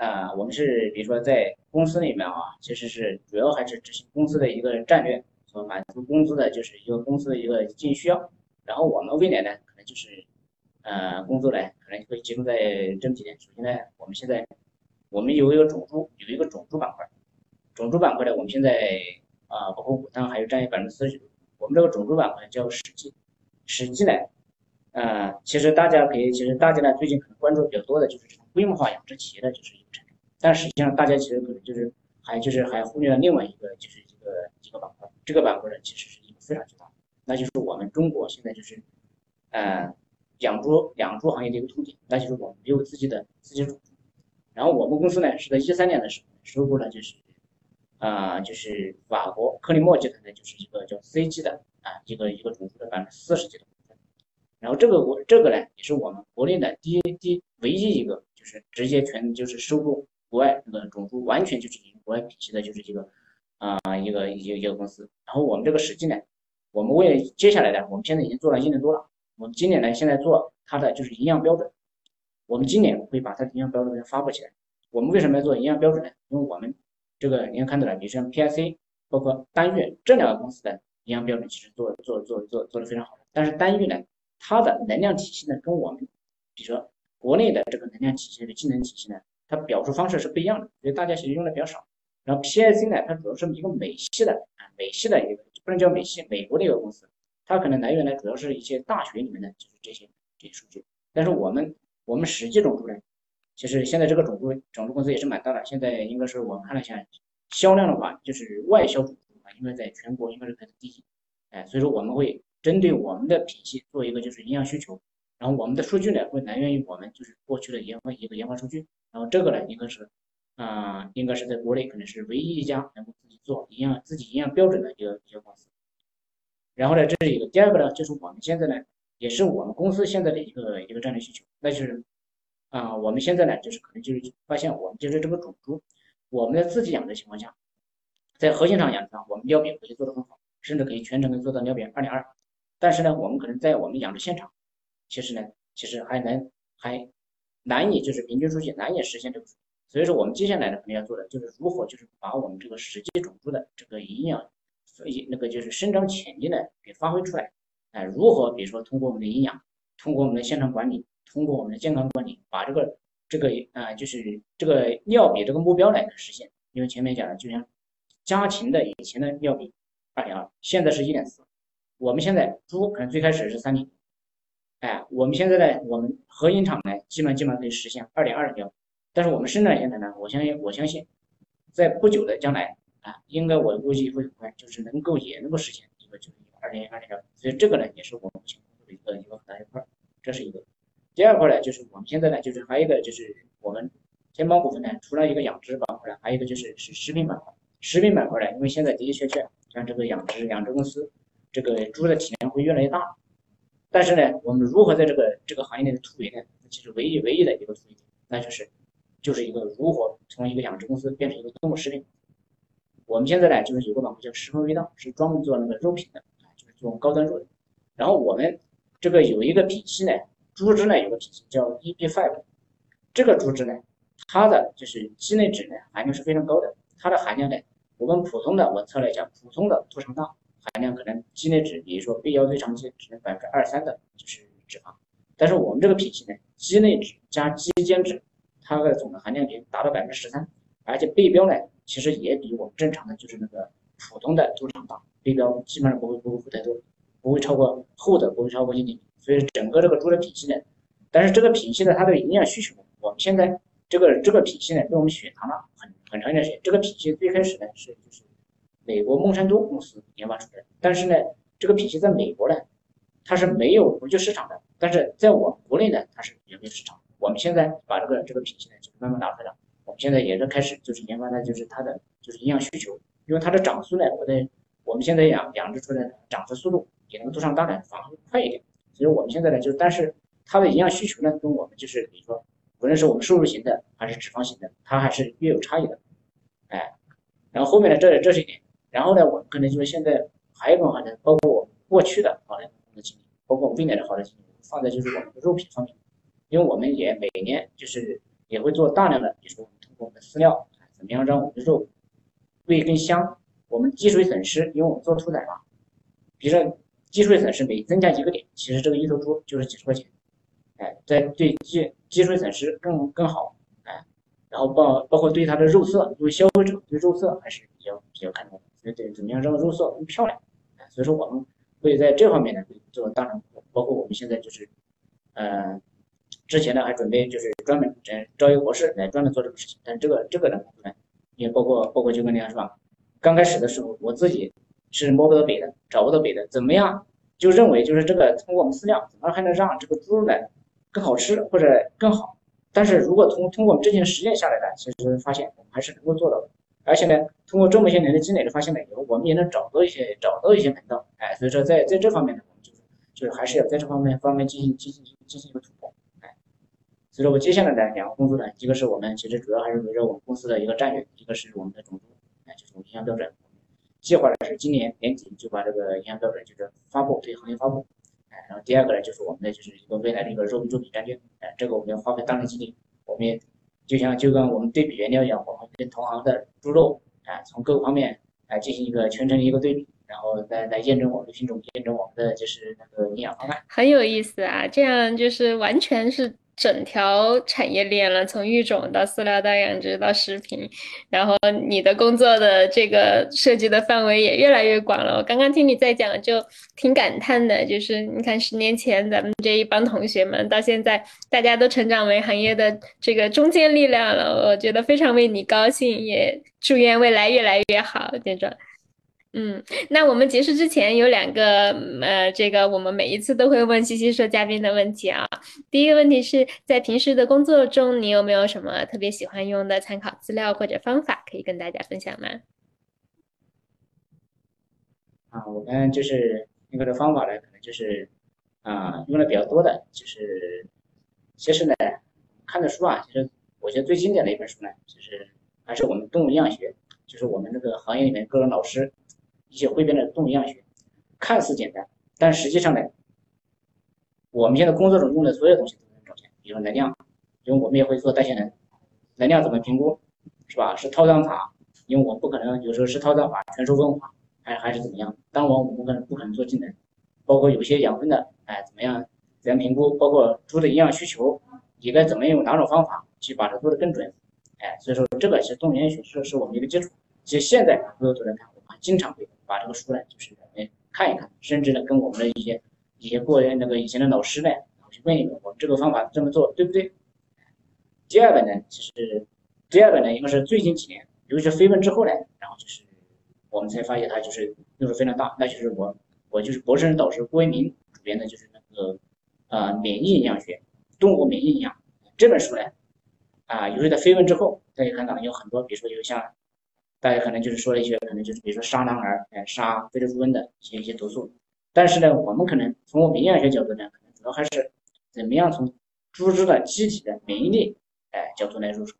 啊，我们是比如说在公司里面啊，其实是主要还是执行公司的一个战略，所满足公司的就是一个公司的一个经营需要。然后我们未来呢，可能就是呃工作呢，可能会集中在这么几点。首先呢，我们现在我们有一个种猪，有一个种猪板块，种猪板块呢，我们现在啊包括武当还有占有百分之四十。我们这个种猪板块叫史记，史记呢，呃，其实大家可以，其实大家呢最近可能关注比较多的就是这种规模化养殖企业的就是。但实际上，大家其实可能就是还就是还忽略了另外一个就是一个一个板块，这个板块呢其实是一个非常巨大，那就是我们中国现在就是呃养猪养猪行业的一个痛点，那就是我们没有自己的自己种猪。然后我们公司呢是在一三年的时候收购了就是啊就是法国克利莫集团的就是一个叫 CG 的啊一个一个种猪的百分之四十几的股份。然后这个我这个呢也是我们国内的第一第唯一一个就是直接全就是收购。国外那个种猪完全就是国外品系的，就是一个啊一个一个一个公司。然后我们这个实际呢，我们为接下来的，我们现在已经做了一年多了。我们今年呢，现在做它的就是营养标准。我们今年会把它的营养标准发布起来。我们为什么要做营养标准呢？因为我们这个你看看到了，比如像 PIC，包括单月这两个公司的营养标准，其实做做做做做的非常好。但是单月呢，它的能量体系呢，跟我们比如说国内的这个能量体系的技能体系呢。它表述方式是不一样的，所以大家其实用的比较少。然后 PIC 呢，它主要是一个美系的啊，美系的一个不能叫美系，美国的一个公司，它可能来源呢主要是一些大学里面的就是这些这些数据。但是我们我们实际种猪呢，其实现在这个种猪种猪公司也是蛮大的，现在应该是我看了一下销量的话，就是外销种猪啊，应该在全国应该是排第一。哎，所以说我们会针对我们的品系做一个就是营养需求，然后我们的数据呢会来源于我们就是过去的研发一个研发数据。然后这个呢，应该是，啊，应该是在国内可能是唯一一家能够自己做营养、自己营养标准的一个一个公司。然后呢，这是一个。第二个呢，就是我们现在呢，也是我们公司现在的一个一个战略需求，那就是，啊，我们现在呢，就是可能就是发现我们就是这个种猪，我们在自己养的情况下，在核心厂养殖，我们尿比可以做得很好，甚至可以全程可以做到尿比二点二。但是呢，我们可能在我们养殖现场，其实呢，其实还能还。难以就是平均数据难以实现这个，所以说我们接下来呢肯定要做的就是如何就是把我们这个实际种猪的这个营养，所以那个就是生长潜力呢给发挥出来，哎，如何比如说通过我们的营养，通过我们的现场管理，通过我们的健康管理，把这个这个啊就是这个尿比这个目标来实现，因为前面讲的就像家禽的以前的尿比二点二，现在是一点四，我们现在猪可能最开始是三点。哎，我们现在呢，我们核心厂呢，基本基本上可以实现二点二的标，但是我们生产线呢，我相信我相信，在不久的将来啊，应该我估计会很快，就是能够也能够实现一个就是二点二的标，所以这个呢，也是我们目前的一个一个很大一块，这是一个。第二块呢，就是我们现在呢，就是还有一个就是我们天猫股份呢，除了一个养殖板块呢，还有一个就是是食品板块。食品板块呢，因为现在的的确确像这个养殖养殖公司，这个猪的体量会越来越大。但是呢，我们如何在这个这个行业内的突围呢？其实唯一唯一的一个突围点，那就是就是一个如何从一个养殖公司变成一个动物食品。我们现在呢，就是有个板块叫食 phẩm 味道，是专门做那个肉品的啊，就是做高端肉的。然后我们这个有一个品系呢，猪脂呢有个品系叫 EP5，这个猪脂呢，它的就是鸡内脂呢含量是非常高的，它的含量呢，我们普通的我测了一下，普通的猪肠道。含量可能鸡内脂，比如说背腰最长期只能百分之二三的，就是脂肪。但是我们这个品系呢，鸡内脂加鸡间脂，它的总的含量已经达到百分之十三，而且背标呢其实也比我们正常的就是那个普通的猪场大，背标基本上不会不会太多，不会超过厚的不会超过一厘米，所以整个这个猪的品系呢，但是这个品系呢，它的营养需求，我们现在这个这个品系呢，被我们血糖了很很长一段时间。这个品系最开始呢是就是美国孟山都公司研发出来的，但是呢，这个品系在美国呢，它是没有国际市场的，但是在我们国内呢，它是有没有市场。我们现在把这个这个品系呢，就是慢慢拿出来了。我们现在也是开始就是研发的，就是它的就是营养需求，因为它的长速呢，我的我们现在养养殖出来的长出速度比那个杜尚大呢反而会快一点。所以我们现在呢，就但是它的营养需求呢，跟我们就是比如说，无论是我们瘦肉型的还是脂肪型的，它还是略有差异的。哎，然后后面呢，这这是一点。然后呢，我可能就是现在还有一种好的，包括我过去的好的工作经历，包括未来的好的经历，放在就是我们的肉品方面。因为我们也每年就是也会做大量的，比如说我们通过我们的饲料，怎么样让我们的肉味更香？我们积水损失，因为我们做屠宰嘛，比如说积水损失每增加一个点，其实这个一头猪就是几十块钱，哎，在对积积水损失更更好，哎，然后包包括对它的肉色，因为消费者对肉色还是比较比较看重的，对对怎么样让肉色更漂亮，所以说我们会在这方面呢做大量，包括我们现在就是，嗯。之前呢还准备就是专门招招一个博士来专门做这个事情，但这个这个呢，也包括包括就跟那样是吧？刚开始的时候我自己是摸不到北的，找不到北的，怎么样就认为就是这个通过我们饲料怎么还能让这个猪肉呢更好吃或者更好？但是如果通通过我们之前实验下来的，其实发现我们还是能够做到的，而且呢，通过这么些年的积累的发现呢，以后我们也能找到一些找到一些门道，哎，所以说在在这方面呢，我们就是就是还是要在这方面方面进行进行进行一个突破。哎所以说，我接下来的两个工作呢，一个是我们其实主要还是围绕我们公司的一个战略，一个是我们的种猪，哎，就是我们营养标准。计划呢是今年年底就把这个营养标准就是发布，对行业发布。哎，然后第二个呢就是我们的就是一个未来的一个肉品作品战略，哎，这个我们要花费大量精力。我们也就像就跟我们对比原料一样，我们跟同行的猪肉，啊，从各个方面来进行一个全程的一个对比，然后再来验证我们的品种，验证我们的就是那个营养方案。
很有意思啊，这样就是完全是。整条产业链了，从育种到饲料到养殖到食品，然后你的工作的这个涉及的范围也越来越广了。我刚刚听你在讲，就挺感叹的，就是你看十年前咱们这一帮同学们，到现在大家都成长为行业的这个中坚力量了，我觉得非常为你高兴，也祝愿未来越来越好，店长。嗯，那我们结束之前有两个，呃，这个我们每一次都会问西西说嘉宾的问题啊。第一个问题是在平时的工作中，你有没有什么特别喜欢用的参考资料或者方法可以跟大家分享吗？
啊，我们就是用的方法呢，可能就是啊，用的比较多的，就是其实呢，看的书啊，其实我觉得最经典的一本书呢，就是还是我们动物营养学，就是我们这个行业里面各种老师。一些汇编的动物营养学，看似简单，但实际上呢，我们现在工作中用的所有东西都能找见，比如能量，因为我们也会做代谢能，能量怎么评估，是吧？是套装法，因为我不可能有时候是套装法全收分化，还还是怎么样？当然我们不可能不可能做技能，包括有些养分的，哎，怎么样？怎样评估？包括猪的营养需求，你该怎么用哪种方法去把它做得更准？哎，所以说这个是动物营养学是是我们一个基础。其实现在回头来看，我们经常会。把这个书呢，就是哎看一看，甚至呢跟我们的一些一些过那个以前的老师呢，然后去问一问，我们这个方法这么做对不对？第二个呢，其实第二个呢，应该是最近几年，尤其是飞奔之后呢，然后就是我们才发现它就是用处非常大。那就是我我就是博士生导师郭为民主编的，就是那个呃免疫营养学，动物免疫营养这本书呢，啊，尤其在飞奔之后，大家看到有很多，比如说有像。大家可能就是说了一些，可能就是比如说杀狼儿，哎，杀非洲猪瘟的一些一些毒素。但是呢，我们可能从我们营养学角度呢，可能主要还是怎么样从猪只的机体的免疫力，哎，角度来入手。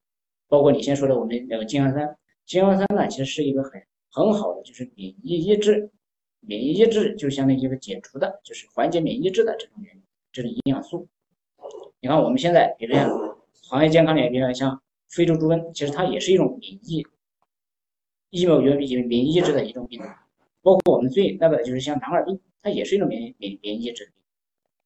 包括你先说的我们那个精氨酸，精氨酸呢，其实是一个很很好的，就是免疫抑制，免疫抑制就相当于一个解除的，就是缓解免疫抑制的这种原这种营养素。你看我们现在，比如像行业健康里，比如像非洲猪瘟，其实它也是一种免疫。疫苗原免免疫抑制的一种病，包括我们最那个就是像狼耳病，它也是一种免免免疫抑制。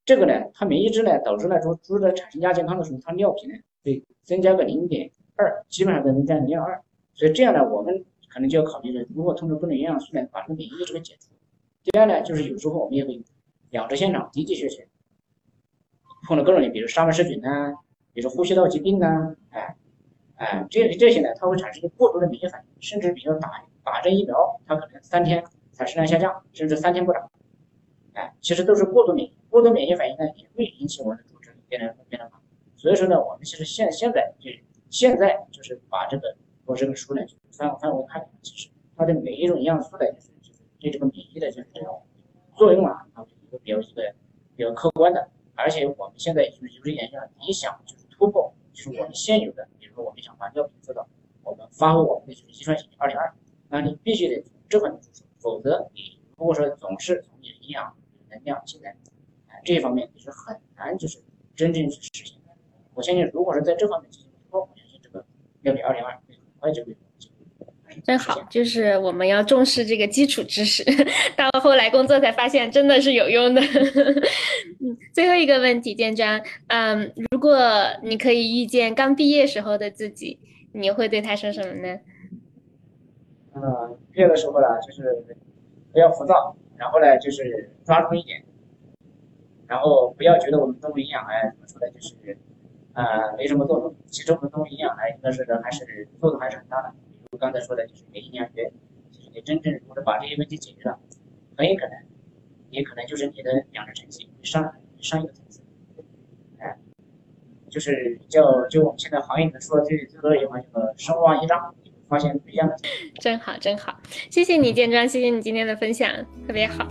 这个呢，它免疫抑制呢，导致了说猪的产生亚健康的时候，它尿频呢会增加个零点二，基本上能增加零点二。所以这样呢，我们可能就要考虑了，如果通过多种营养素呢，把这个免疫力这个解除。第二呢，就是有时候我们也会养殖现场的的确确碰到各种，比如沙门氏菌呐，比如呼吸道疾病呐，哎哎，这这些呢，它会产生一个过度的免疫反应，甚至比如打打针疫苗，它可能三天产生量下降，甚至三天不长。哎，其实都是过度免疫，过度免疫反应呢，也会引起我们的组织变得变得好。所以说呢，我们其实现现在就现在就是把这个我这个书呢，就翻翻过看，其实它的每一种营养素的，就是就是对这个免疫的就是这种作用啊，它是一个比较一个比较客观的。而且我们现在就是就是研究，你想就是突破，是我们现有的，比如说我们想把药品做到我们发挥我们的就是遗传型二零二，那你必须得从这方面入手，否则你如果说总是从你的营养。能量现在，哎，这一方面你是很难，就是真正去实现的。我相信，如果是在这方面进行突破，我相信这个药品二零二会很快就会。
真好，就是我们要重视这个基础知识，到后来工作才发现真的是有用的。嗯，最后一个问题，建章，嗯，如果你可以遇见刚毕业时候的自己，你会对他说什么呢？
嗯，毕业的时候呢，就是不要浮躁。然后呢，就是抓住一点，然后不要觉得我们动物营养哎怎么说呢，就是啊没什么作用。其实我们动物营养呢，应该是还是作用还是很大的。刚才说的，就是没营养学，其实你真正如果把这些问题解决了，很有可能，也可能就是你的养殖成绩上上一个层次。哎，就是叫就我们现在行业里面说的最最多的一句话叫做“声望一张”。发现不一样的，
真好，真好，谢谢你建庄，谢谢你今天的分享，特别好。